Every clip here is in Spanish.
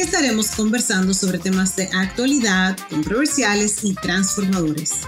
estaremos conversando sobre temas de actualidad, controversiales y transformadores.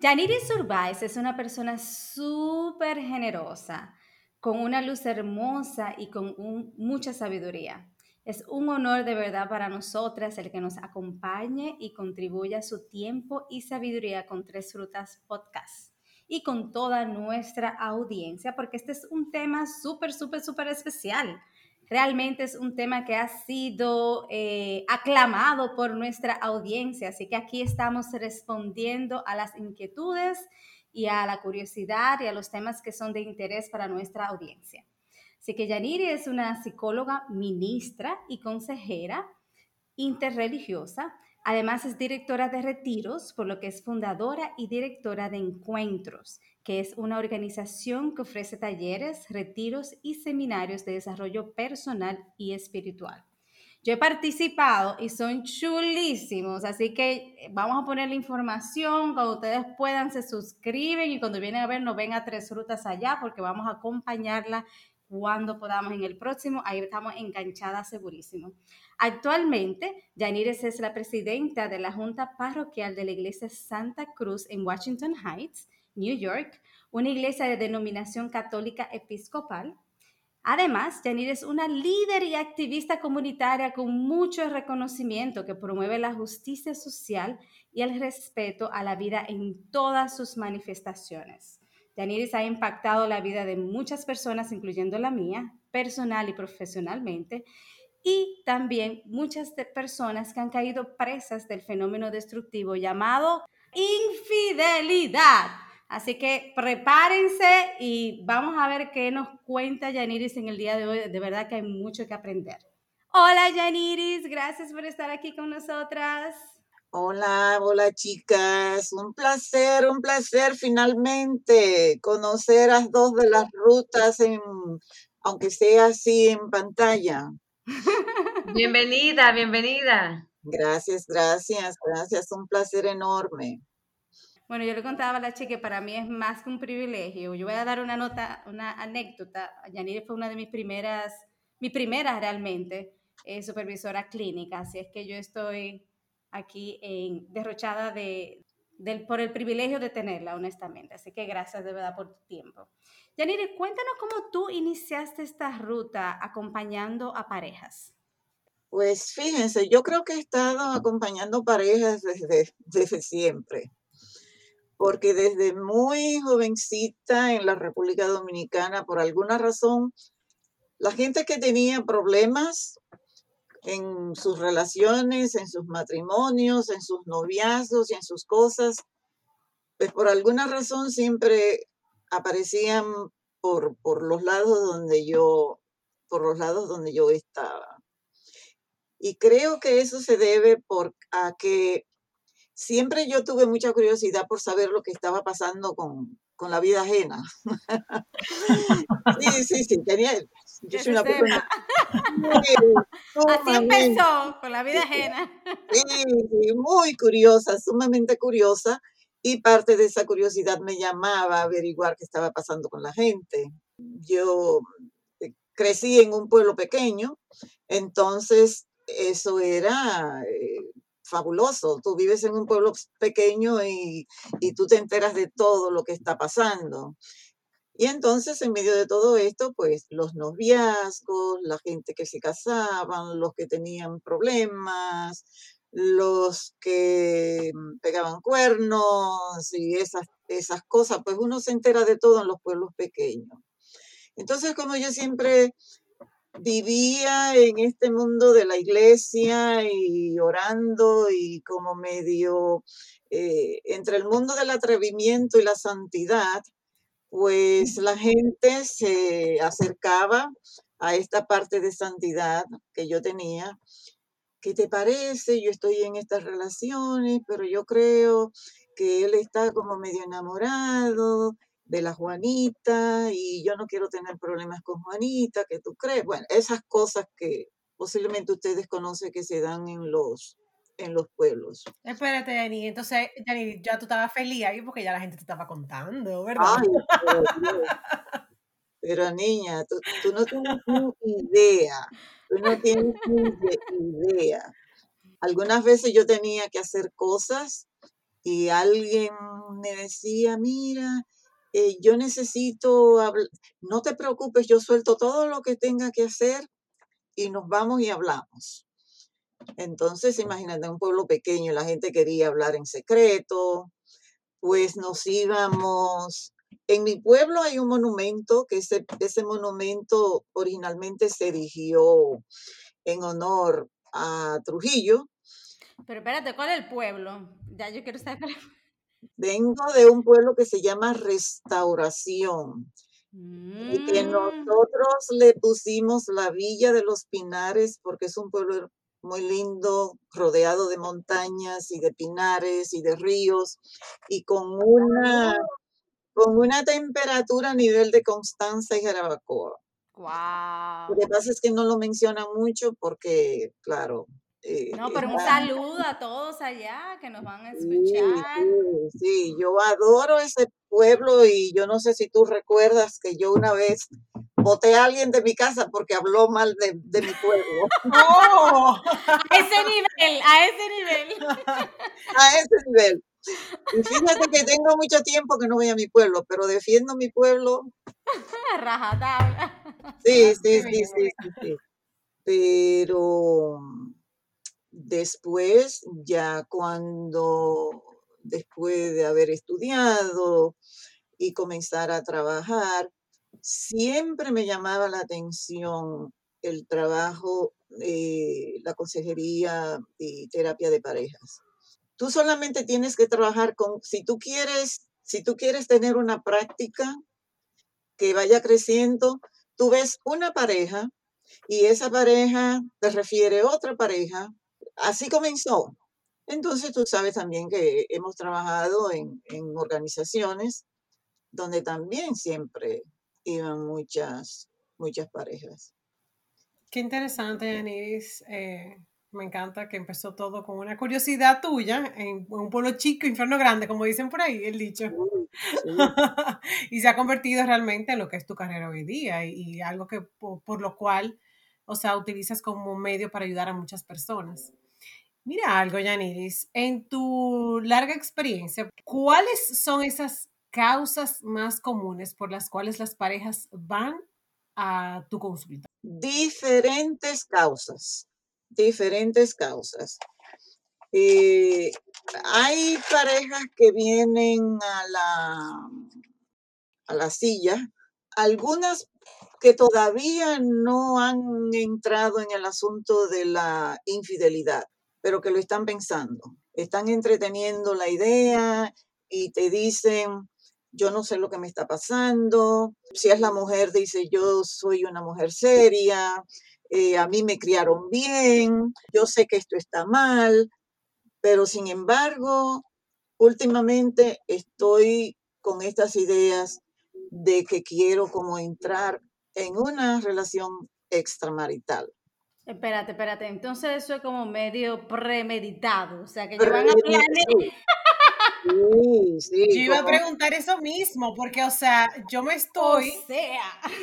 Yaniris Urbáez es una persona súper generosa, con una luz hermosa y con mucha sabiduría. Es un honor de verdad para nosotras el que nos acompañe y contribuya su tiempo y sabiduría con Tres Frutas Podcast y con toda nuestra audiencia, porque este es un tema súper, súper, súper especial. Realmente es un tema que ha sido eh, aclamado por nuestra audiencia, así que aquí estamos respondiendo a las inquietudes y a la curiosidad y a los temas que son de interés para nuestra audiencia. Así que Yaniri es una psicóloga ministra y consejera interreligiosa Además es directora de retiros, por lo que es fundadora y directora de Encuentros, que es una organización que ofrece talleres, retiros y seminarios de desarrollo personal y espiritual. Yo he participado y son chulísimos, así que vamos a poner la información, cuando ustedes puedan se suscriben y cuando vienen a ver nos ven a Tres Rutas allá porque vamos a acompañarla cuando podamos en el próximo, ahí estamos enganchadas segurísimo. Actualmente, Yanires es la presidenta de la Junta Parroquial de la Iglesia Santa Cruz en Washington Heights, New York, una iglesia de denominación católica episcopal. Además, Yanir es una líder y activista comunitaria con mucho reconocimiento que promueve la justicia social y el respeto a la vida en todas sus manifestaciones. Yaniris ha impactado la vida de muchas personas, incluyendo la mía, personal y profesionalmente, y también muchas personas que han caído presas del fenómeno destructivo llamado infidelidad. Así que prepárense y vamos a ver qué nos cuenta Yaniris en el día de hoy. De verdad que hay mucho que aprender. Hola Yaniris, gracias por estar aquí con nosotras. Hola, hola chicas, un placer, un placer finalmente conocer a dos de las rutas, en, aunque sea así en pantalla. Bienvenida, bienvenida. Gracias, gracias, gracias, un placer enorme. Bueno, yo le contaba a la chica que para mí es más que un privilegio. Yo voy a dar una nota, una anécdota. Yanire fue una de mis primeras, mi primera realmente, eh, supervisora clínica, así es que yo estoy aquí en, derrochada de, por el privilegio de tenerla, honestamente. Así que gracias de verdad por tu tiempo. Yanire, cuéntanos cómo tú iniciaste esta ruta acompañando a parejas. Pues fíjense, yo creo que he estado acompañando parejas desde siempre, porque desde muy jovencita en la República Dominicana, por alguna razón, la gente que tenía problemas en sus relaciones, en sus matrimonios, en sus noviazgos y en sus cosas, pues por alguna razón siempre aparecían por, por los lados donde yo, por los lados donde yo estaba. Y creo que eso se debe por, a que siempre yo tuve mucha curiosidad por saber lo que estaba pasando con, con la vida ajena. sí, sí, sí, tenía, yo soy una persona Así empezó, con la vida ajena. Sí, muy curiosa, sumamente curiosa, y parte de esa curiosidad me llamaba a averiguar qué estaba pasando con la gente. Yo eh, crecí en un pueblo pequeño, entonces eso era eh, fabuloso. Tú vives en un pueblo pequeño y, y tú te enteras de todo lo que está pasando. Y entonces, en medio de todo esto, pues los noviazgos, la gente que se casaban, los que tenían problemas, los que mm, pegaban cuernos y esas, esas cosas, pues uno se entera de todo en los pueblos pequeños. Entonces, como yo siempre vivía en este mundo de la iglesia y orando y como medio eh, entre el mundo del atrevimiento y la santidad, pues la gente se acercaba a esta parte de santidad que yo tenía ¿qué te parece? Yo estoy en estas relaciones, pero yo creo que él está como medio enamorado de la Juanita y yo no quiero tener problemas con Juanita, ¿qué tú crees? Bueno, esas cosas que posiblemente ustedes conocen que se dan en los en los pueblos. Espérate, Yanni. Entonces, Yanni, ya tú estabas feliz ahí porque ya la gente te estaba contando, ¿verdad? Ay, pero, niña, tú, tú, no tienes ni idea. Tú no tienes ni idea. Algunas veces yo tenía que hacer cosas y alguien me decía, mira, eh, yo necesito, hablar. no te preocupes, yo suelto todo lo que tenga que hacer y nos vamos y hablamos. Entonces, imagínate, un pueblo pequeño, la gente quería hablar en secreto, pues nos íbamos. En mi pueblo hay un monumento, que ese, ese monumento originalmente se erigió en honor a Trujillo. Pero espérate, ¿cuál es el pueblo? Ya yo quiero saber Vengo de un pueblo que se llama Restauración. Y que mm. nosotros le pusimos la Villa de los Pinares porque es un pueblo muy lindo, rodeado de montañas y de pinares y de ríos y con una, con una temperatura a nivel de Constanza y Jarabacoa. Wow. Lo que pasa es que no lo menciona mucho porque, claro, eh, no, pero un saludo a todos allá que nos van a escuchar. Sí, sí, yo adoro ese pueblo y yo no sé si tú recuerdas que yo una vez voté a alguien de mi casa porque habló mal de, mi pueblo. ¡Oh! a ese nivel, a ese nivel. a ese nivel. Y fíjate que tengo mucho tiempo que no voy a mi pueblo, pero defiendo mi pueblo. Rajatabla. Sí, sí, sí, sí, sí, sí. Pero después, ya cuando, después de haber estudiado y comenzar a trabajar, siempre me llamaba la atención el trabajo, de la consejería y terapia de parejas. Tú solamente tienes que trabajar con, si tú quieres, si tú quieres tener una práctica que vaya creciendo, tú ves una pareja y esa pareja te refiere otra pareja. Así comenzó. Entonces tú sabes también que hemos trabajado en, en organizaciones donde también siempre iban muchas, muchas parejas. Qué interesante, Yanis. Eh, me encanta que empezó todo con una curiosidad tuya en un pueblo chico, infierno grande, como dicen por ahí, el dicho. y se ha convertido realmente en lo que es tu carrera hoy día y, algo que por, lo cual, o sea, utilizas como medio para ayudar a muchas personas. Mira algo, Yaniris, en tu larga experiencia, ¿cuáles son esas causas más comunes por las cuales las parejas van a tu consulta? Diferentes causas, diferentes causas. Eh, hay parejas que vienen a la, a la silla, algunas que todavía no han entrado en el asunto de la infidelidad, pero que lo están pensando. Están entreteniendo la idea y te dicen, yo no sé lo que me está pasando. Si es la mujer, dice, yo soy una mujer seria, eh, a mí me criaron bien, yo sé que esto está mal, pero sin embargo, últimamente estoy con estas ideas de que quiero como entrar en una relación extramarital. Espérate, espérate. Entonces eso es como medio premeditado, o sea, que llevan a planear. Sí, sí, yo iba a preguntar eso mismo, porque, o sea, yo me estoy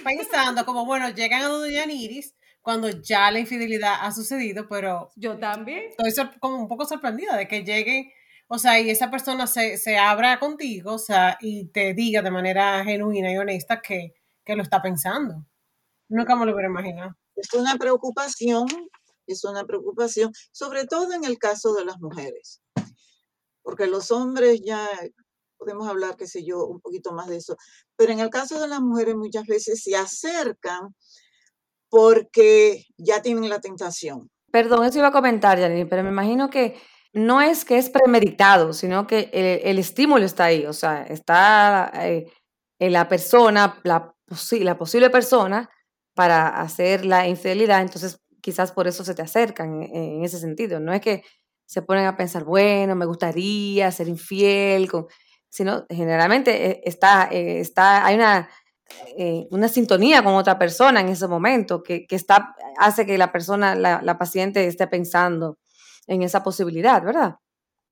pensando como, bueno, llegan a Doña Iris cuando ya la infidelidad ha sucedido, pero... Yo también. Estoy como un poco sorprendida de que llegue, o sea, y esa persona se, se abra contigo, o sea, y te diga de manera genuina y honesta que, que lo está pensando. Nunca me lo hubiera imaginado. Es una preocupación, es una preocupación, sobre todo en el caso de las mujeres porque los hombres ya podemos hablar, qué sé yo, un poquito más de eso, pero en el caso de las mujeres muchas veces se acercan porque ya tienen la tentación. Perdón, eso iba a comentar, Janine, pero me imagino que no es que es premeditado, sino que el, estímulo está ahí, o sea, está eh, en la persona, la, la posible persona para hacer la infidelidad, entonces quizás por eso se te acercan en, ese sentido. No es que se ponen a pensar, bueno, me gustaría ser infiel, con, sino generalmente eh, está, está, hay una, una sintonía con otra persona en ese momento que, que está, hace que la persona, la, la paciente esté pensando en esa posibilidad, ¿verdad?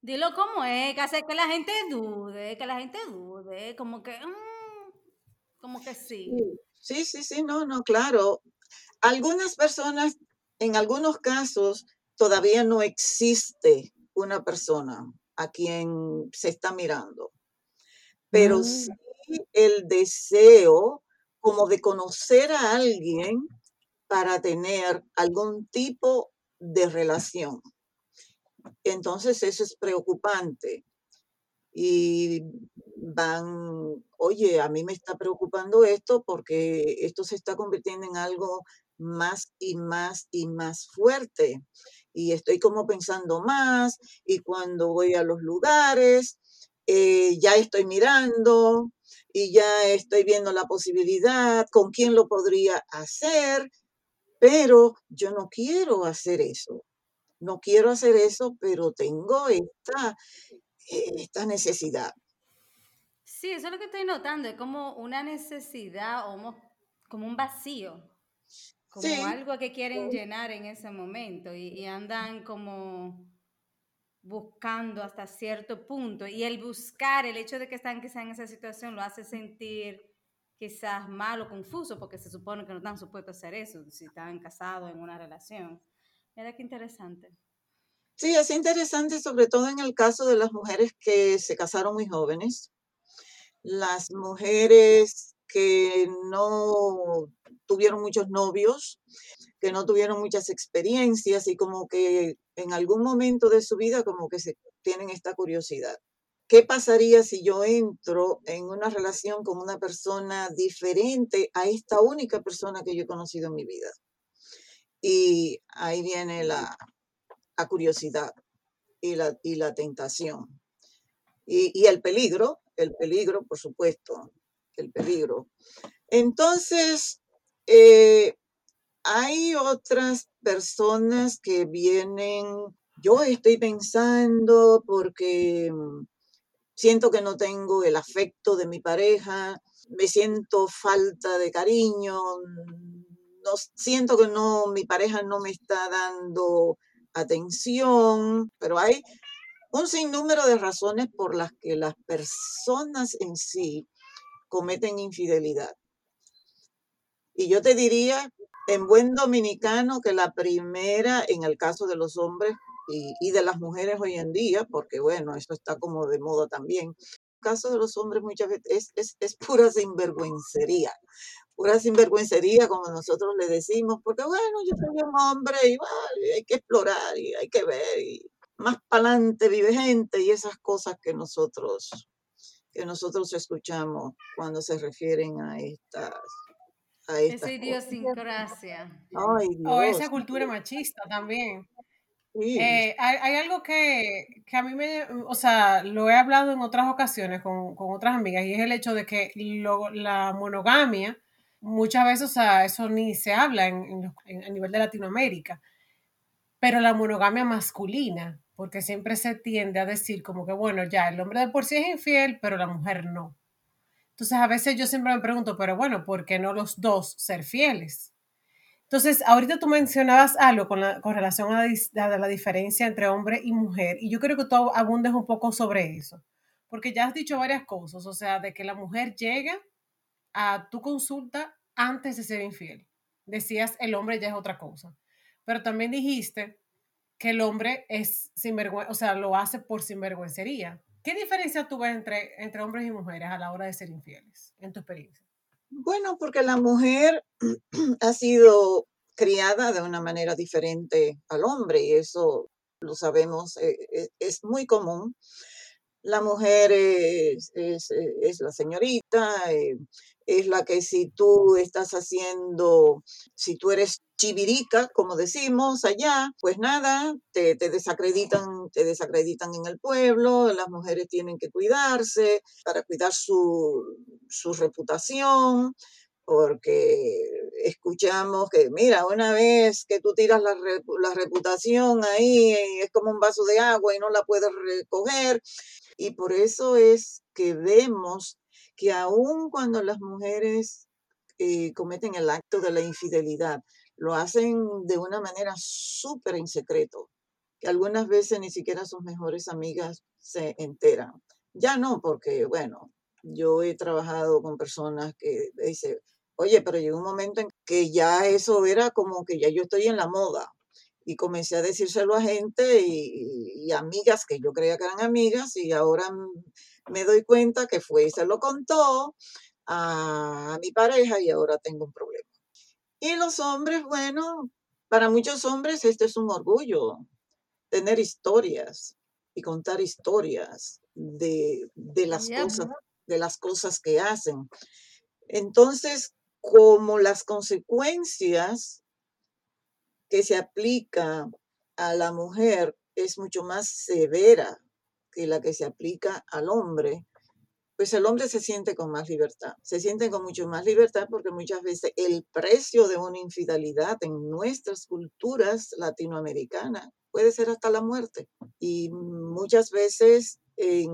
Dilo como es, que hace que la gente dude, que la gente dude, como que, mm, como que sí. Sí, sí, sí, no, no, claro. Algunas personas, en algunos casos, todavía no existe una persona a quien se está mirando, pero mm. sí el deseo como de conocer a alguien para tener algún tipo de relación. Entonces eso es preocupante. Y van, oye, a mí me está preocupando esto porque esto se está convirtiendo en algo más y más y más fuerte. Y estoy como pensando más y cuando voy a los lugares, eh, ya estoy mirando y ya estoy viendo la posibilidad, con quién lo podría hacer, pero yo no quiero hacer eso no quiero hacer eso, pero tengo esta, esta necesidad. Sí, eso es lo que estoy notando, es como una necesidad o como un vacío, como algo que quieren llenar en ese momento y, andan como buscando hasta cierto punto. Y el buscar, el hecho de que están quizás en esa situación, lo hace sentir quizás mal o confuso, porque se supone que no están supuestos a hacer eso si están casados en una relación. Mira qué interesante. Sí, es interesante, sobre todo en el caso de las mujeres que se casaron muy jóvenes, las mujeres que no tuvieron muchos novios, que no tuvieron muchas experiencias y como que en algún momento de su vida como que se tienen esta curiosidad. ¿Qué pasaría si yo entro en una relación con una persona diferente a esta única persona que yo he conocido en mi vida? Y ahí viene la, curiosidad y la, y la tentación. Y, el peligro, el peligro, por supuesto, el peligro. Entonces, eh, hay otras personas que vienen, yo estoy pensando porque mm, siento que no tengo el afecto de mi pareja, me siento falta de cariño, siento que no, mi pareja no me está dando atención, pero hay un sinnúmero de razones por las que las personas en sí cometen infidelidad. Y yo te diría, en buen dominicano, que la primera, en el caso de los hombres y, de las mujeres hoy en día, porque bueno, eso está como de moda también, el caso de los hombres muchas veces es, es, es pura sinvergüencería pura sinvergüencería, como nosotros le decimos, porque bueno, yo soy un hombre y hay que explorar y hay que ver y más para adelante vive gente y esas cosas que nosotros que nosotros escuchamos cuando se refieren a estas a esa idiosincrasia. O esa cultura machista también. Eh, hay, algo que, que, a mí me, o sea, lo he hablado en otras ocasiones con, con otras amigas y es el hecho de que lo, la monogamia muchas veces, o sea, eso ni se habla en, a nivel de Latinoamérica, pero la monogamia masculina, porque siempre se tiende a decir como que, bueno, ya, el hombre de por sí es infiel, pero la mujer no. Entonces, a veces yo siempre me pregunto, pero bueno, ¿por qué no los dos ser fieles? Entonces, ahorita tú mencionabas algo con, con relación a la, la, diferencia entre hombre y mujer, y yo creo que tú abundes un poco sobre eso, porque ya has dicho varias cosas, o sea, de que la mujer llega a tu consulta antes de ser infiel. Decías, el hombre ya es otra cosa. Pero también dijiste que el hombre es sinvergüenza, o sea, lo hace por sinvergüencería. ¿Qué diferencia tú ves entre, entre hombres y mujeres a la hora de ser infieles, en tu experiencia? Bueno, porque la mujer ha sido criada de una manera diferente al hombre y eso lo sabemos, eh, eh, es muy común. La mujer es, es, es la señorita, eh, es la que si tú estás haciendo, si tú eres chivirica, como decimos allá, pues nada, te, desacreditan, te desacreditan en el pueblo, las mujeres tienen que cuidarse para cuidar su, su reputación, porque escuchamos que, mira, una vez que tú tiras la, la reputación ahí, es como un vaso de agua y no la puedes recoger. Y por eso es que vemos que aun cuando las mujeres eh, cometen el acto de la infidelidad, lo hacen de una manera súper en secreto, que algunas veces ni siquiera sus mejores amigas se enteran. Ya no, porque bueno, yo he trabajado con personas que dicen, oye, pero llegó un momento en que ya eso era como que ya yo estoy en la moda. Y comencé a decírselo a gente y, amigas que yo creía que eran amigas y ahora me doy cuenta que fue y se lo contó a mi pareja y ahora tengo un problema. Y los hombres, bueno, para muchos hombres esto es un orgullo, tener historias y contar historias de, las cosas, de las cosas que hacen. Entonces, como las consecuencias que se aplica a la mujer es mucho más severa que la que se aplica al hombre, pues el hombre se siente con más libertad, se siente con mucho más libertad porque muchas veces el precio de una infidelidad en nuestras culturas latinoamericanas puede ser hasta la muerte. Y muchas veces, en,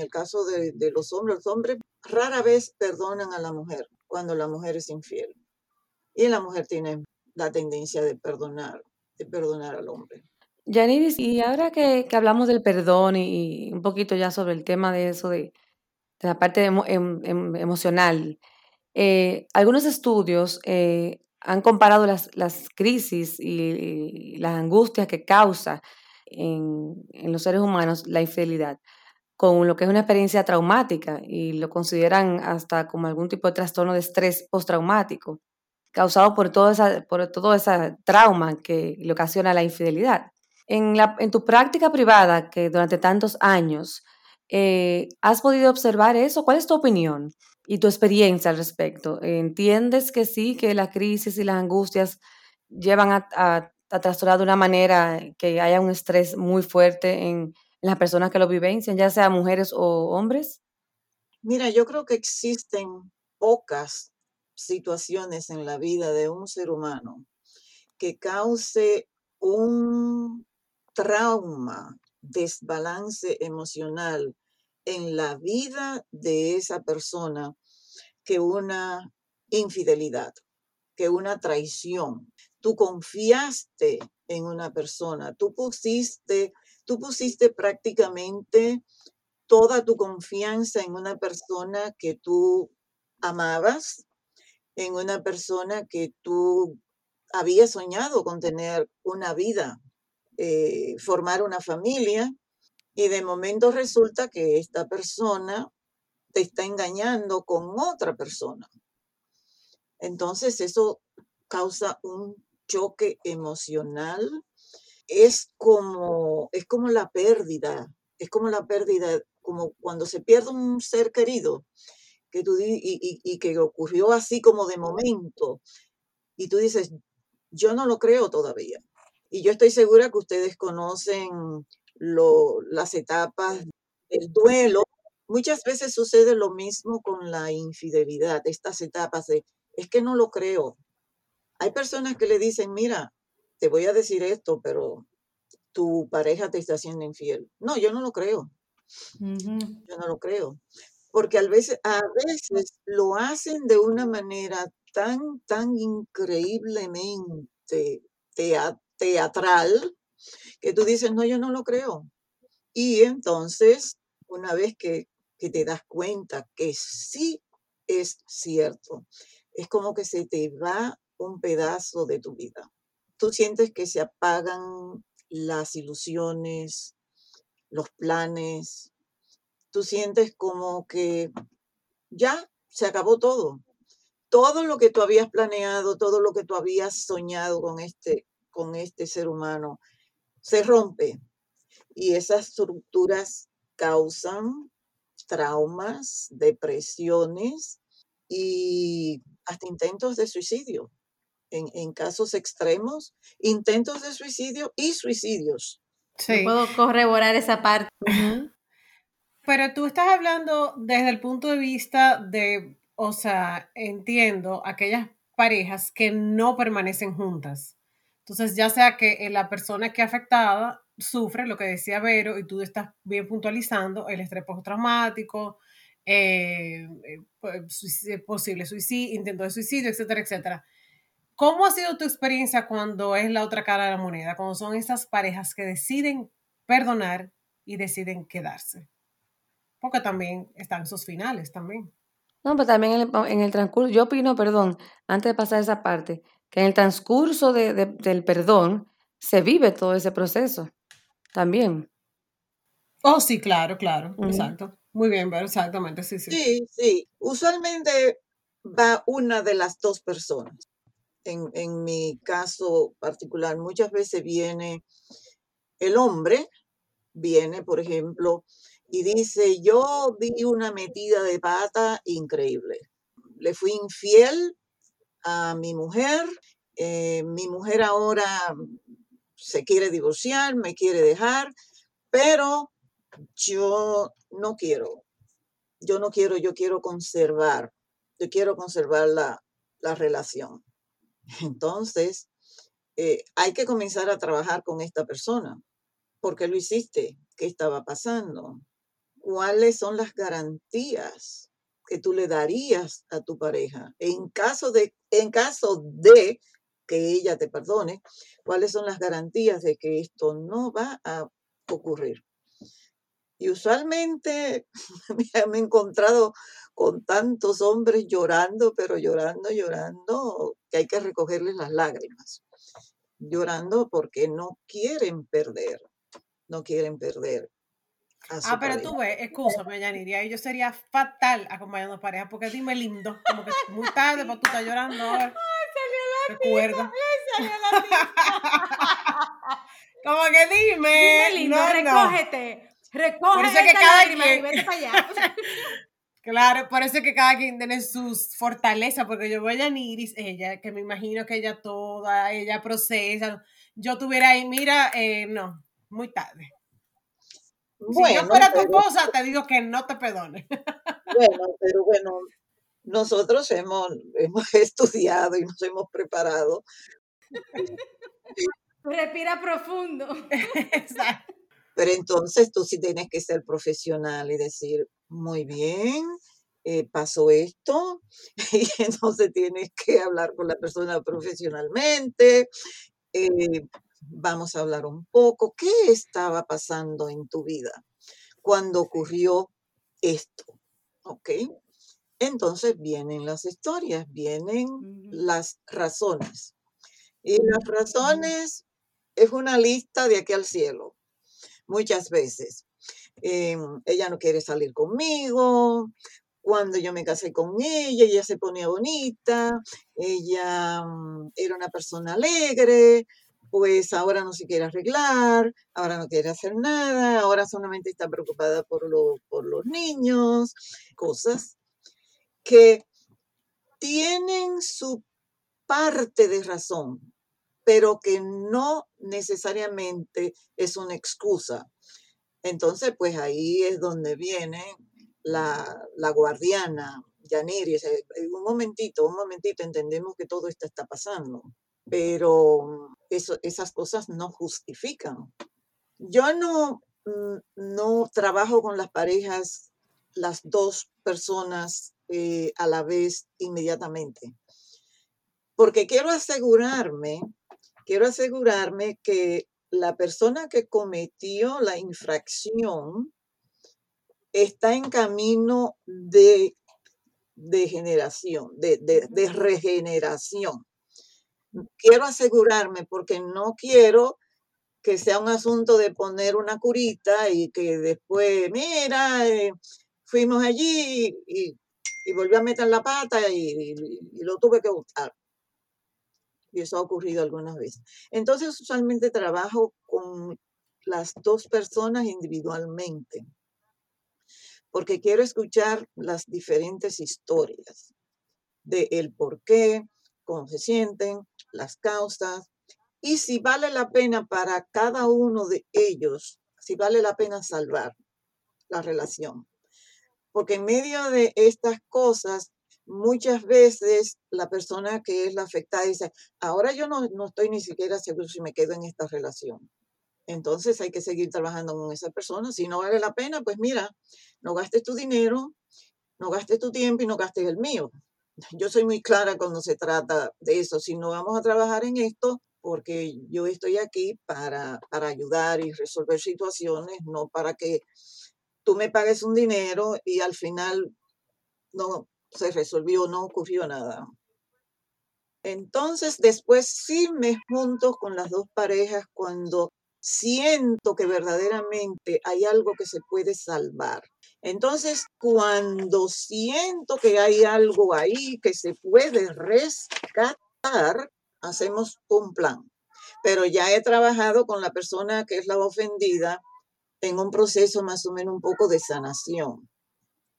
el caso de, de, los hombres, los hombres rara vez perdonan a la mujer cuando la mujer es infiel. Y la mujer tiene la tendencia de perdonar, de perdonar al hombre. Yaniris, y ahora que, que hablamos del perdón y, un poquito ya sobre el tema de eso, de, de la parte em, em, emocional, eh, algunos estudios eh, han comparado las, las crisis y, las angustias que causa en, en, los seres humanos la infidelidad con lo que es una experiencia traumática y lo consideran hasta como algún tipo de trastorno de estrés postraumático causado por todo, esa, por todo ese trauma que le ocasiona la infidelidad. En, la, en tu práctica privada, que durante tantos años, eh, ¿has podido observar eso? ¿Cuál es tu opinión y tu experiencia al respecto? ¿Entiendes que sí, que la crisis y las angustias llevan a, a, trastornar de una manera que haya un estrés muy fuerte en, las personas que lo vivencian, ya sea mujeres o hombres? Mira, yo creo que existen pocas situaciones en la vida de un ser humano que cause un trauma, desbalance emocional en la vida de esa persona que una infidelidad, que una traición. Tú confiaste en una persona, tú pusiste tú pusiste prácticamente toda tu confianza en una persona que tú amabas, en una persona que tú habías soñado con tener una vida, eh, formar una familia, y de momento resulta que esta persona te está engañando con otra persona. Entonces eso causa un choque emocional es como, es como la pérdida, es como la pérdida, como cuando se pierde un ser querido, que tú, y, y, que ocurrió así como de momento, y tú dices, yo no lo creo todavía. Y yo estoy segura que ustedes conocen lo, las etapas del duelo. Muchas veces sucede lo mismo con la infidelidad, estas etapas de, es que no lo creo. Hay personas que le dicen, mira, te voy a decir esto, pero tu pareja te está haciendo infiel. No, yo no lo creo. Yo no lo creo. Porque a veces, a veces lo hacen de una manera tan, tan increíblemente teatral que tú dices, no, yo no lo creo. Y entonces, una vez que, que te das cuenta que sí es cierto, es como que se te va un pedazo de tu vida tú sientes que se apagan las ilusiones, los planes, tú sientes como que ya se acabó todo. Todo lo que tú habías planeado, todo lo que tú habías soñado con este, con este ser humano, se rompe. Y esas estructuras causan traumas, depresiones y hasta intentos de suicidio en, casos extremos, intentos de suicidio y suicidios. Sí. puedo corroborar esa parte. Pero tú estás hablando desde el punto de vista de o sea, entiendo aquellas parejas que no permanecen juntas. Entonces, ya sea que la persona que afectada sufre lo que decía Vero y tú estás bien puntualizando el estrés postraumático, eh, eh pues, posible suicidio, intento de suicidio, etcétera, etcétera. ¿Cómo ha sido tu experiencia cuando es la otra cara de la moneda, cuando son esas parejas que deciden perdonar y deciden quedarse? Porque también están sus finales también. No, pero también en el, en el transcurso, yo opino, perdón, antes de pasar a esa parte, que en el transcurso de, de, del perdón se vive todo ese proceso también. Oh, sí, claro, claro, exacto. Muy bien, pero exactamente, sí, sí. Sí, sí. Usualmente va una de las dos personas. En, en mi caso particular, muchas veces viene el hombre, viene, por ejemplo, y dice, yo di una metida de pata increíble. Le fui infiel a mi mujer, eh, mi mujer ahora se quiere divorciar, me quiere dejar, pero yo no quiero, yo no quiero, yo quiero conservar, yo quiero conservar la, la relación. Entonces, eh, hay que comenzar a trabajar con esta persona. ¿Por qué lo hiciste? ¿Qué estaba pasando? ¿Cuáles son las garantías que tú le darías a tu pareja? En caso de, en caso de que ella te perdone, ¿cuáles son las garantías de que esto no va a ocurrir? Y usualmente me he encontrado con tantos hombres llorando, pero llorando, llorando, que hay que recogerles las lágrimas. Llorando porque no quieren perder, no quieren perder. Ah, pero tú ves, escúchame, Yaniria, yo sería fatal acompañando pareja, porque dime lindo, como que muy tarde, para tú estás llorando ahora. Recuerda. como que dime. Dime lindo, recógete. Que cada quien... y vete para allá. Claro, parece que cada quien tiene sus fortalezas, porque yo voy a Niris, ella, que me imagino que ella toda, ella procesa. Yo tuviera ahí, mira, eh, no, muy tarde. Bueno, si yo fuera tu esposa, te digo que no te perdone. Bueno, pero bueno, nosotros hemos, hemos estudiado y nos hemos preparado. Respira profundo. Exacto. Pero entonces tú sí tienes que ser profesional y decir, muy bien, eh, pasó esto, y entonces tienes que hablar con la persona profesionalmente. Eh, vamos a hablar un poco. ¿Qué estaba pasando en tu vida cuando ocurrió esto? ¿Ok? Entonces vienen las historias, vienen las razones. Y las razones es una lista de aquí al cielo muchas veces. Em, ella no quiere salir conmigo. Cuando yo me casé con ella, ella se ponía bonita, ella mm, era una persona alegre, pues ahora no se quiere arreglar, ahora no quiere hacer nada, ahora solamente está preocupada por, por los niños, cosas que tienen su parte de razón, pero que no necesariamente es una excusa. Entonces, pues ahí es donde viene la, la guardiana, Yaniri. En un momentito, un momentito, entendemos que todo esto está pasando, pero eso, esas cosas no justifican. Yo no, mm, no trabajo con las parejas, las dos personas eh, a la vez inmediatamente, porque quiero asegurarme quiero asegurarme que la persona que cometió la infracción está en camino de, de generación, de, de, regeneración. Quiero asegurarme porque no quiero que sea un asunto de poner una curita y que después, mira, eh, fuimos allí y, y, volvió a meter la pata y, lo tuve que gustar y eso ha ocurrido algunas veces. Entonces, usualmente trabajo con las dos personas individualmente, porque quiero escuchar las diferentes historias de el por qué, cómo se sienten, las causas, y si vale la pena para cada uno de ellos, si vale la pena salvar la relación. Porque en medio de estas cosas muchas veces la persona que es la afectada dice, ahora yo no, no estoy ni siquiera seguro si me quedo en esta relación. Entonces hay que seguir trabajando con esa persona. Si no vale la pena, pues mira, no gastes tu dinero, no gastes tu tiempo y no gastes el mío. Yo soy muy clara cuando se trata de eso. Si no vamos a trabajar en esto, porque yo estoy aquí para, para ayudar y resolver situaciones, no para que tú me pagues un dinero y al final no se resolvió, no ocurrió nada. Entonces, después sí me junto con las dos parejas cuando siento que verdaderamente hay algo que se puede salvar. Entonces, cuando siento que hay algo ahí que se puede rescatar, hacemos un plan. Pero ya he trabajado con la persona que es la ofendida en un proceso más o menos un poco de sanación.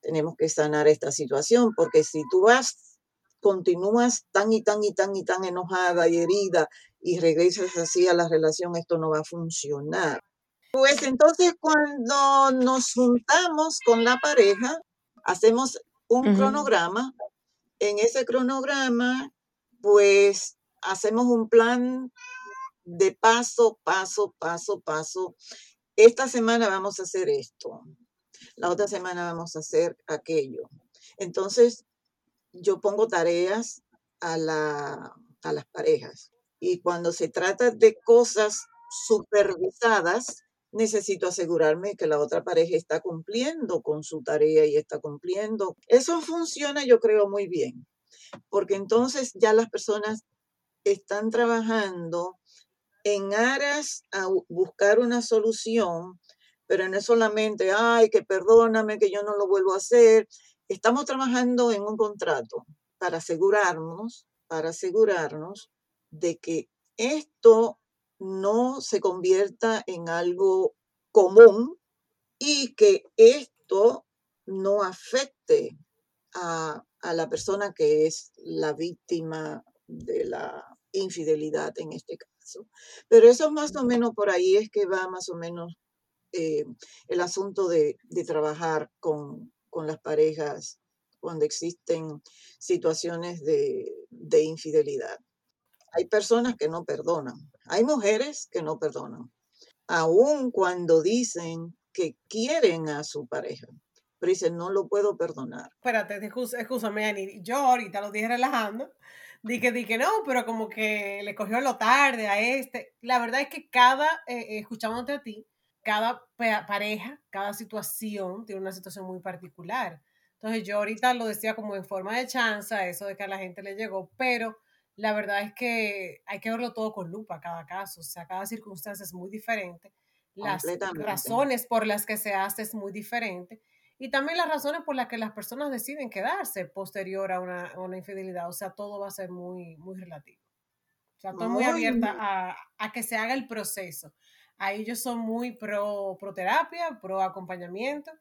Tenemos que sanar esta situación porque si tú vas, continúas tan y tan y tan y tan enojada y herida y regresas así a la relación, esto no va a funcionar. Pues entonces cuando nos juntamos con la pareja, hacemos un cronograma. En ese cronograma, pues hacemos un plan de paso, paso, paso, paso. Esta semana vamos a hacer esto. La otra semana vamos a hacer aquello. Entonces, yo pongo tareas a, la, a las parejas. Y cuando se trata de cosas supervisadas, necesito asegurarme que la otra pareja está cumpliendo con su tarea y está cumpliendo. Eso funciona, yo creo, muy bien, porque entonces ya las personas están trabajando en aras a buscar una solución, pero no es solamente, ay, que perdóname, que yo no lo vuelvo a hacer. Estamos trabajando en un contrato para asegurarnos, para asegurarnos de que esto no se convierta en algo común y que esto no afecte a, la persona que es la víctima de la infidelidad en este caso. Pero eso más o menos por ahí es que va más o menos eh, el asunto de, trabajar con, las parejas cuando existen situaciones de, de infidelidad. Hay personas que no perdonan, hay mujeres que no perdonan, aun cuando dicen que quieren a su pareja, pero dicen, no lo puedo perdonar. Espérate, escúchame, Ani, yo ahorita lo dije relajando, dije, dije, no, pero como que le cogió lo tarde a este. La verdad es que cada, eh, escuchándote a ti, cada pareja, cada situación tiene una situación muy particular. Entonces yo ahorita lo decía como en forma de chanza, eso de que a la gente le llegó, pero la verdad es que hay que verlo todo con lupa, cada caso, o sea, cada circunstancia es muy diferente, las razones por las que se hace es muy diferente y también las razones por las que las personas deciden quedarse posterior a una, infidelidad, o sea, todo va a ser muy, muy relativo. O sea, estoy muy, abierta a, a, que se haga el proceso. Ahí yo soy muy pro, pro terapia, pro acompañamiento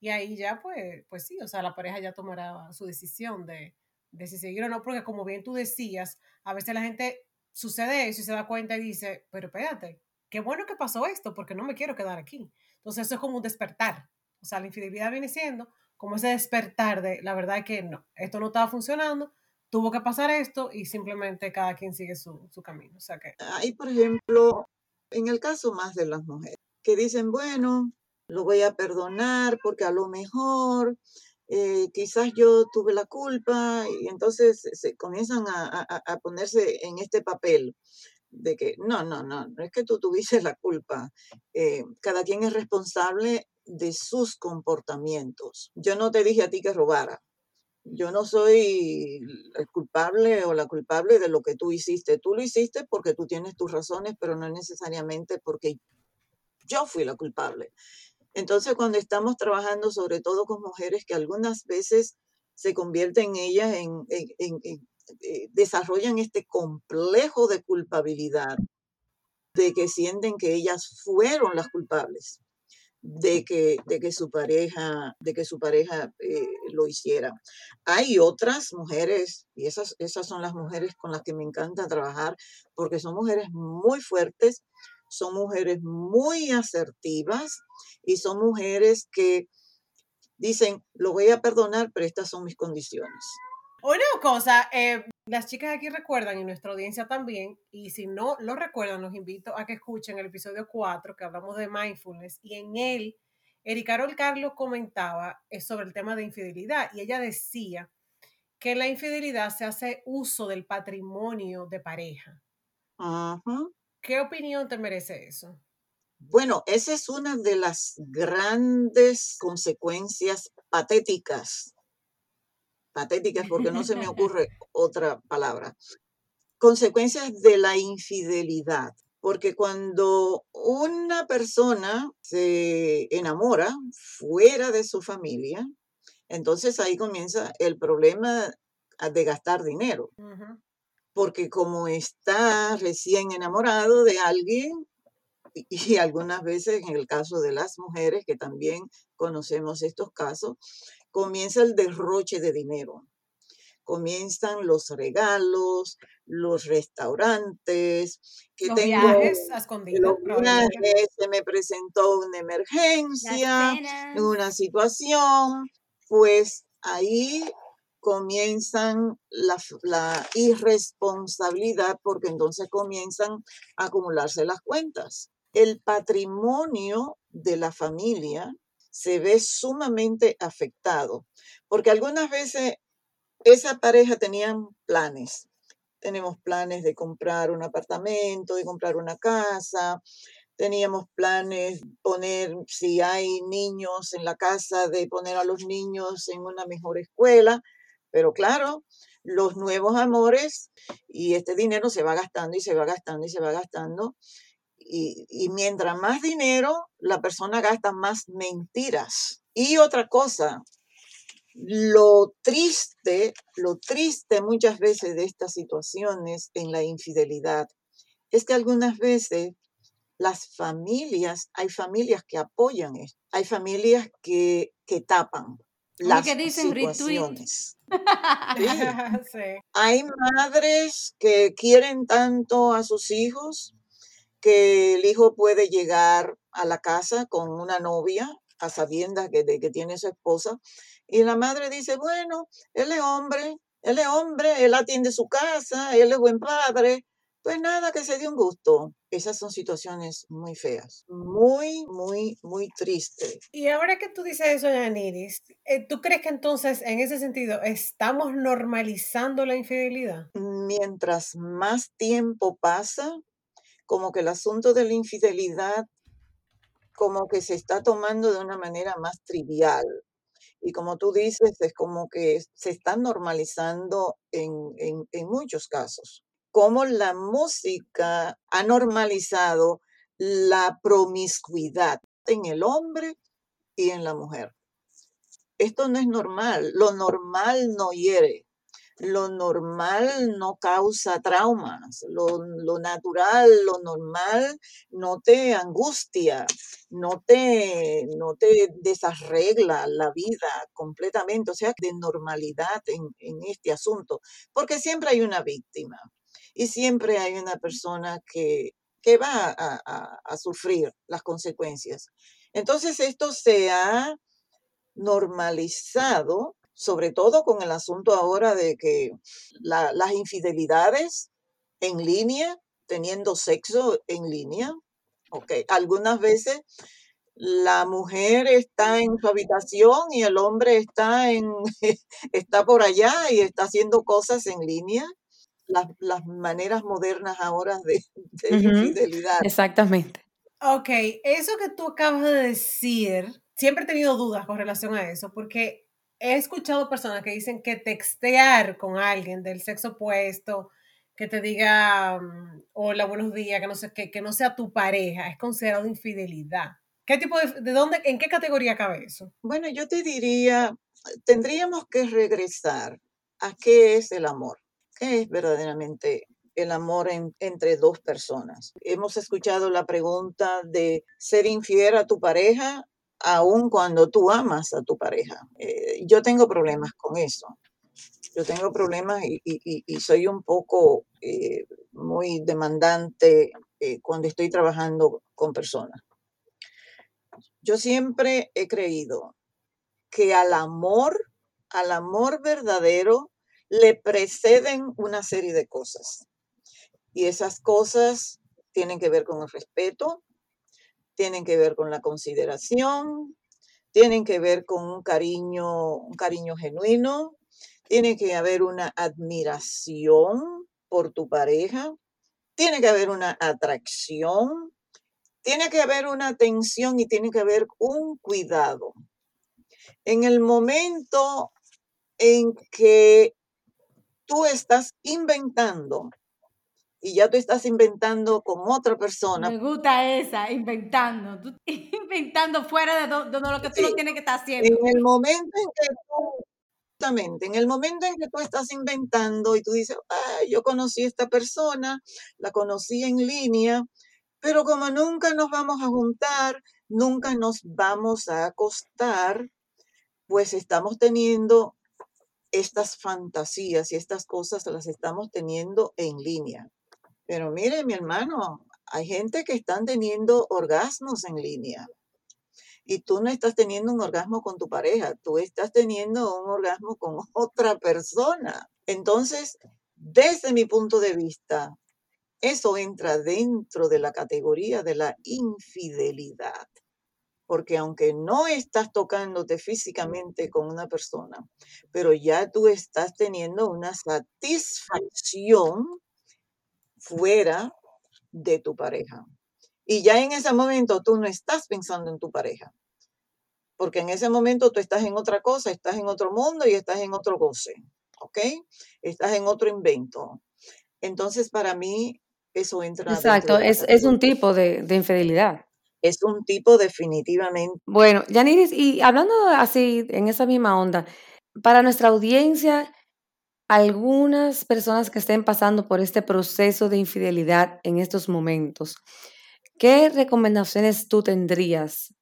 y ahí ya pues, pues sí, o sea, la pareja ya tomará su decisión de, de si seguir o no, porque como bien tú decías, a veces la gente sucede eso y se da cuenta y dice, pero espérate, qué bueno que pasó esto, porque no me quiero quedar aquí. Entonces eso es como un despertar. O sea, la infidelidad viene siendo como ese despertar de, la verdad es que no, esto no estaba funcionando, tuvo que pasar esto y simplemente cada quien sigue su, su camino. O sea que... Hay, por ejemplo, en el caso más de las mujeres, que dicen, bueno, lo voy a perdonar porque a lo mejor eh, quizás yo tuve la culpa y entonces se comienzan a, ponerse en este papel de que no, no, no, no es que tú tuviste la culpa. Eh, cada quien es responsable de sus comportamientos. Yo no te dije a ti que robara. Yo no soy el culpable o la culpable de lo que tú hiciste. Tú lo hiciste porque tú tienes tus razones, pero no necesariamente porque yo fui la culpable. Entonces, cuando estamos trabajando sobre todo con mujeres que algunas veces se convierten ellas en, eh, desarrollan este complejo de culpabilidad, de que sienten que ellas fueron las culpables de que, de que su pareja, de que su pareja eh, lo hiciera. Hay otras mujeres, y esas, esas son las mujeres con las que me encanta trabajar, porque son mujeres muy fuertes, son mujeres muy asertivas y son mujeres que dicen, lo voy a perdonar, pero estas son mis condiciones. Una cosa, eh, las chicas aquí recuerdan y nuestra audiencia también, y si no lo recuerdan, los invito a que escuchen el episodio 4 que hablamos de mindfulness y en él, Carol Carlos comentaba eh, sobre el tema de infidelidad y ella decía que la infidelidad se hace uso del patrimonio de pareja. ¿Qué opinión te merece eso? Bueno, esa es una de las grandes consecuencias patéticas. Patéticas porque no se me ocurre otra palabra. Consecuencias de la infidelidad. Porque cuando una persona se enamora fuera de su familia, entonces ahí comienza el problema de gastar dinero. Porque como está recién enamorado de alguien, y algunas veces en el caso de las mujeres, que también conocemos estos casos, comienza el derroche de dinero. Comienzan los regalos, los restaurantes, que los tengo viajes los viajes, se me presentó una emergencia, una situación, pues ahí comienzan la, irresponsabilidad porque entonces comienzan a acumularse las cuentas. El patrimonio de la familia se ve sumamente afectado porque algunas veces esa pareja tenían planes. Tenemos planes de comprar un apartamento, de comprar una casa, teníamos planes poner, si hay niños en la casa, de poner a los niños en una mejor escuela, pero claro, los nuevos amores y este dinero se va gastando y se va gastando y se va gastando. Y, y mientras más dinero, la persona gasta más mentiras. Y otra cosa, lo triste, lo triste muchas veces de estas situaciones en la infidelidad es que algunas veces las familias, hay familias que apoyan esto, hay familias que, que tapan las que dicen situaciones. Sí. Hay madres que quieren tanto a sus hijos que el hijo puede llegar a la casa con una novia a sabiendas que, de que tiene su esposa y la madre dice, bueno, él es hombre, él es hombre, él atiende su casa, él es buen padre, pues nada, que se dé un gusto. Esas son situaciones muy feas, muy, muy, muy tristes. Y ahora que tú dices eso, Yaniris, eh, ¿tú crees que entonces, en ese sentido, estamos normalizando la infidelidad? Mientras más tiempo pasa, como que el asunto de la infidelidad, como que se está tomando de una manera más trivial. Y como tú dices, es como que se está normalizando en, en, en muchos casos cómo la música ha normalizado la promiscuidad en el hombre y en la mujer. Esto no es normal. Lo normal no hiere. Lo normal no causa traumas. Lo, natural, lo normal no te angustia, no te, no te desarregla la vida completamente. O sea, de normalidad en este asunto. Porque siempre hay una víctima y siempre hay una persona que, que va a, a, sufrir las consecuencias. Entonces esto se ha normalizado, sobre todo con el asunto ahora de que la, las infidelidades en línea, teniendo sexo en línea, ok, algunas veces la mujer está en su habitación y el hombre está en está por allá y está haciendo cosas en línea las, las maneras modernas ahora de, de infidelidad. Exactamente. Ok, eso que tú acabas de decir, siempre he tenido dudas con relación a eso, porque he escuchado personas que dicen que textear con alguien del sexo opuesto, que te diga mm, hola, buenos días, que no sé qué, que no sea tu pareja, es considerado infidelidad. ¿Qué tipo de, de dónde, en qué categoría cabe eso? Bueno, yo te diría, tendríamos que regresar a qué es el amor es verdaderamente el amor entre dos personas. Hemos escuchado la pregunta de ser infiel a tu pareja aun cuando tú amas a tu pareja. Eh, yo tengo problemas con eso. Yo tengo problemas y, soy un poco eh, muy demandante eh, cuando estoy trabajando con personas. Yo siempre he creído que al amor, al amor verdadero, le preceden una serie de cosas. Y esas cosas tienen que ver con el respeto, tienen que ver con la consideración, tienen que ver con un cariño, un cariño genuino, tiene que haber una admiración por tu pareja, tiene que haber una atracción, tiene que haber una atención y tiene que haber un cuidado. En el momento en que tú estás inventando y ya tú estás inventando con otra persona. Me gusta esa, inventando. Tú, inventando fuera de, lo que tú no tienes que estar haciendo. En el momento en que tú, justamente, en el momento en que tú estás inventando y tú dices, yo conocí a esta persona, la conocí en línea, pero como nunca nos vamos a juntar, nunca nos vamos a acostar, pues estamos teniendo estas fantasías y estas cosas las estamos teniendo en línea. Pero mire, mi hermano, hay gente que están teniendo orgasmos en línea. Y tú no estás teniendo un orgasmo con tu pareja, tú estás teniendo un orgasmo con otra persona. Entonces, desde mi punto de vista, eso entra dentro de la categoría de la infidelidad. Porque aunque no estás tocándote físicamente con una persona, pero ya tú estás teniendo una satisfacción fuera de tu pareja. Y ya en ese momento tú no estás pensando en tu pareja, porque en ese momento tú estás en otra cosa, estás en otro mundo y estás en otro goce, ¿ok? Estás en otro invento. Entonces, para mí, eso entra. Exacto, es, es, un tipo de, de, infidelidad. Es un tipo definitivamente. Bueno, Yaniris, y hablando así, en esa misma onda, para nuestra audiencia, algunas personas que estén pasando por este proceso de infidelidad en estos momentos, ¿qué recomendaciones tú tendrías?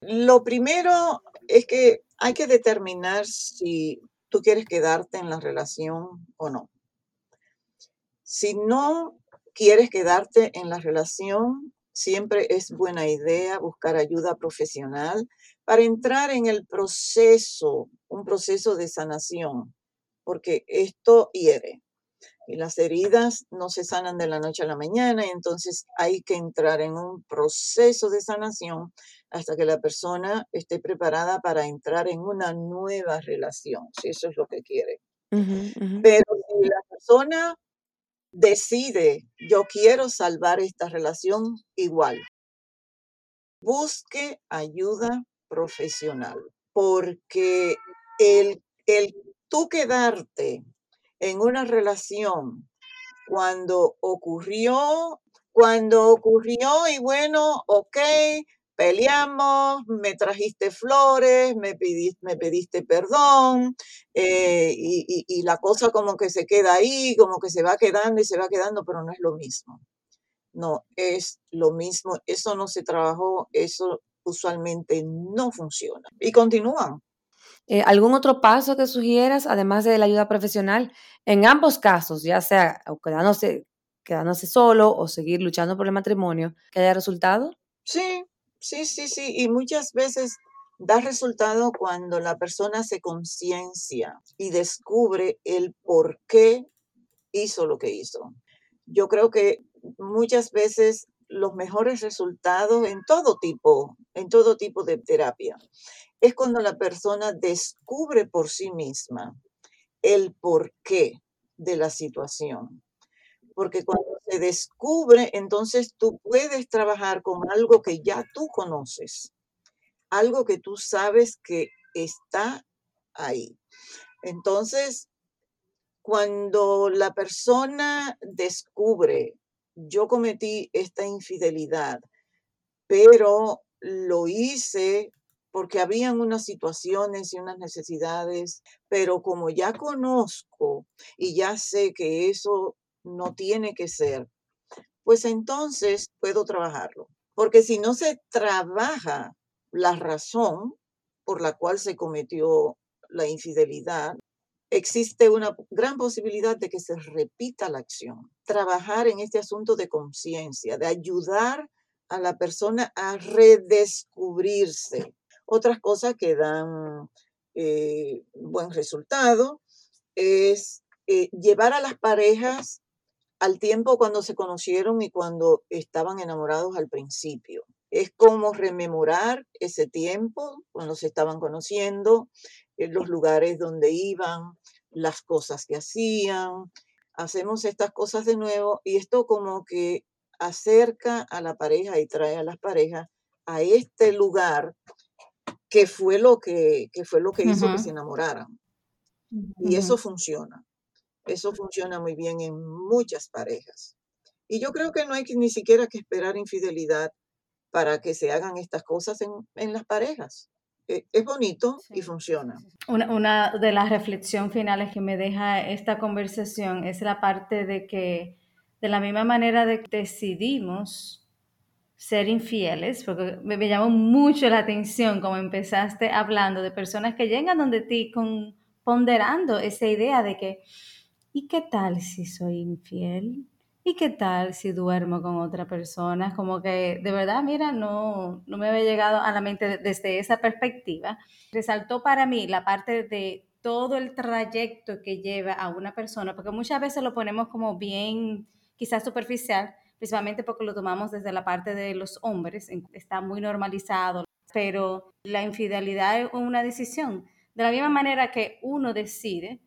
Lo primero es que hay que determinar si tú quieres quedarte en la relación o no. Si no quieres quedarte en la relación, siempre es buena idea buscar ayuda profesional para entrar en el proceso, un proceso de sanación porque esto hiere. Y las heridas no se sanan de la noche a la mañana, y entonces hay que entrar en un proceso de sanación hasta que la persona esté preparada para entrar en una nueva relación, si eso es lo que quiere. Pero si la persona decide, yo quiero salvar esta relación igual, busque ayuda profesional, porque el, el tú quedarte en una relación cuando ocurrió, cuando ocurrió y bueno, ok, peleamos, me trajiste flores, me pediste, me pediste perdón, eh, y, y, la cosa como que se queda ahí, como que se va quedando y se va quedando, pero no es lo mismo. No, es lo mismo, eso no se trabajó, eso usualmente no funciona. Y continúan, eh, ¿Algún otro paso que sugieras, además de la ayuda profesional, en ambos casos, ya sea quedándose, quedándose solo o seguir luchando por el matrimonio, que haya resultado? Sí, sí, sí, sí. Y muchas veces da resultado cuando la persona se conciencia y descubre el por qué hizo lo que hizo. Yo creo que muchas veces los mejores resultados en todo tipo, en todo tipo de terapia, es cuando la persona descubre por sí misma el porqué de la situación. Porque cuando se descubre, entonces tú puedes trabajar con algo que ya tú conoces, algo que tú sabes que está ahí. Entonces, cuando la persona descubre, yo cometí esta infidelidad, pero lo hice porque habían unas situaciones y unas necesidades, pero como ya conozco y ya sé que eso no tiene que ser, pues entonces puedo trabajarlo. Porque si no se trabaja la razón por la cual se cometió la infidelidad, existe una gran posibilidad de que se repita la acción. Trabajar en este asunto de conciencia, de ayudar a la persona a redescubrirse, otras cosas que dan eh, buen resultado es eh, llevar a las parejas al tiempo cuando se conocieron y cuando estaban enamorados al principio. Es como rememorar ese tiempo cuando se estaban conociendo, en los lugares donde iban, las cosas que hacían. Hacemos estas cosas de nuevo y esto como que acerca a la pareja y trae a las parejas a este lugar que fue lo que, fue lo que hizo que se enamoraran. Y eso funciona. Eso funciona muy bien en muchas parejas. Y yo creo que no hay ni siquiera que esperar infidelidad para que se hagan estas cosas en, las parejas. E, es bonito y funciona. Una, una, de las reflexiones finales que me deja esta conversación es la parte de que de la misma manera de que decidimos ser infieles, porque me, me, llamó mucho la atención como empezaste hablando de personas que llegan donde ti con, ponderando esa idea de que, ¿y qué tal si soy infiel? ¿Y qué tal si duermo con otra persona? Como que de verdad, mira, no, no me había llegado a la mente desde esa perspectiva. Resaltó para mí la parte de todo el trayecto que lleva a una persona, porque muchas veces lo ponemos como bien, quizás superficial, principalmente porque lo tomamos desde la parte de los hombres, está muy normalizado, pero la infidelidad es una decisión. De la misma manera que uno decide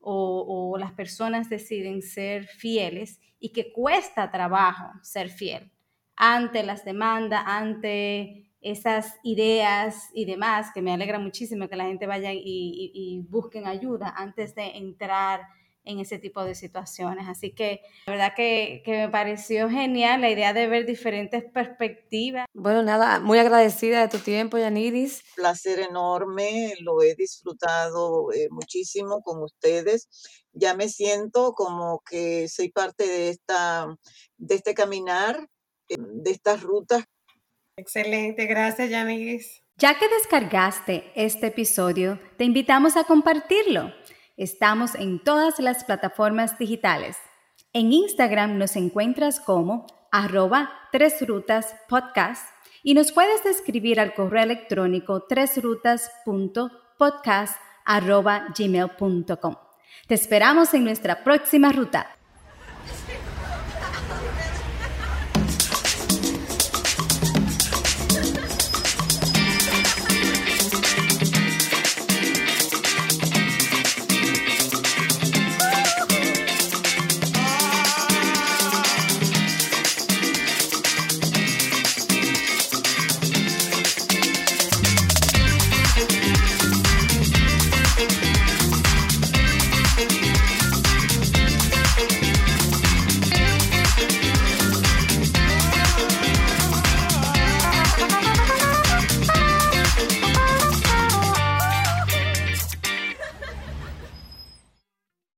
o, las personas deciden ser fieles y que cuesta trabajo ser fiel ante las demandas, ante esas ideas y demás, que me alegra muchísimo que la gente vaya y, y busquen ayuda antes de entrar en ese tipo de situaciones. Así que la verdad que, me pareció genial la idea de ver diferentes perspectivas. Bueno, nada, muy agradecida de tu tiempo, Yaniris. Placer enorme, lo he disfrutado eh, muchísimo con ustedes. Ya me siento como que soy parte de, esta, de este caminar, eh, de estas rutas. Excelente, gracias, Yaniris. Ya que descargaste este episodio, te invitamos a compartirlo Estamos en todas las plataformas digitales. En Instagram nos encuentras como arroba tres rutas podcast y nos puedes escribir al correo electrónico tresrutas.podcast arroba gmail.com. Te esperamos en nuestra próxima ruta.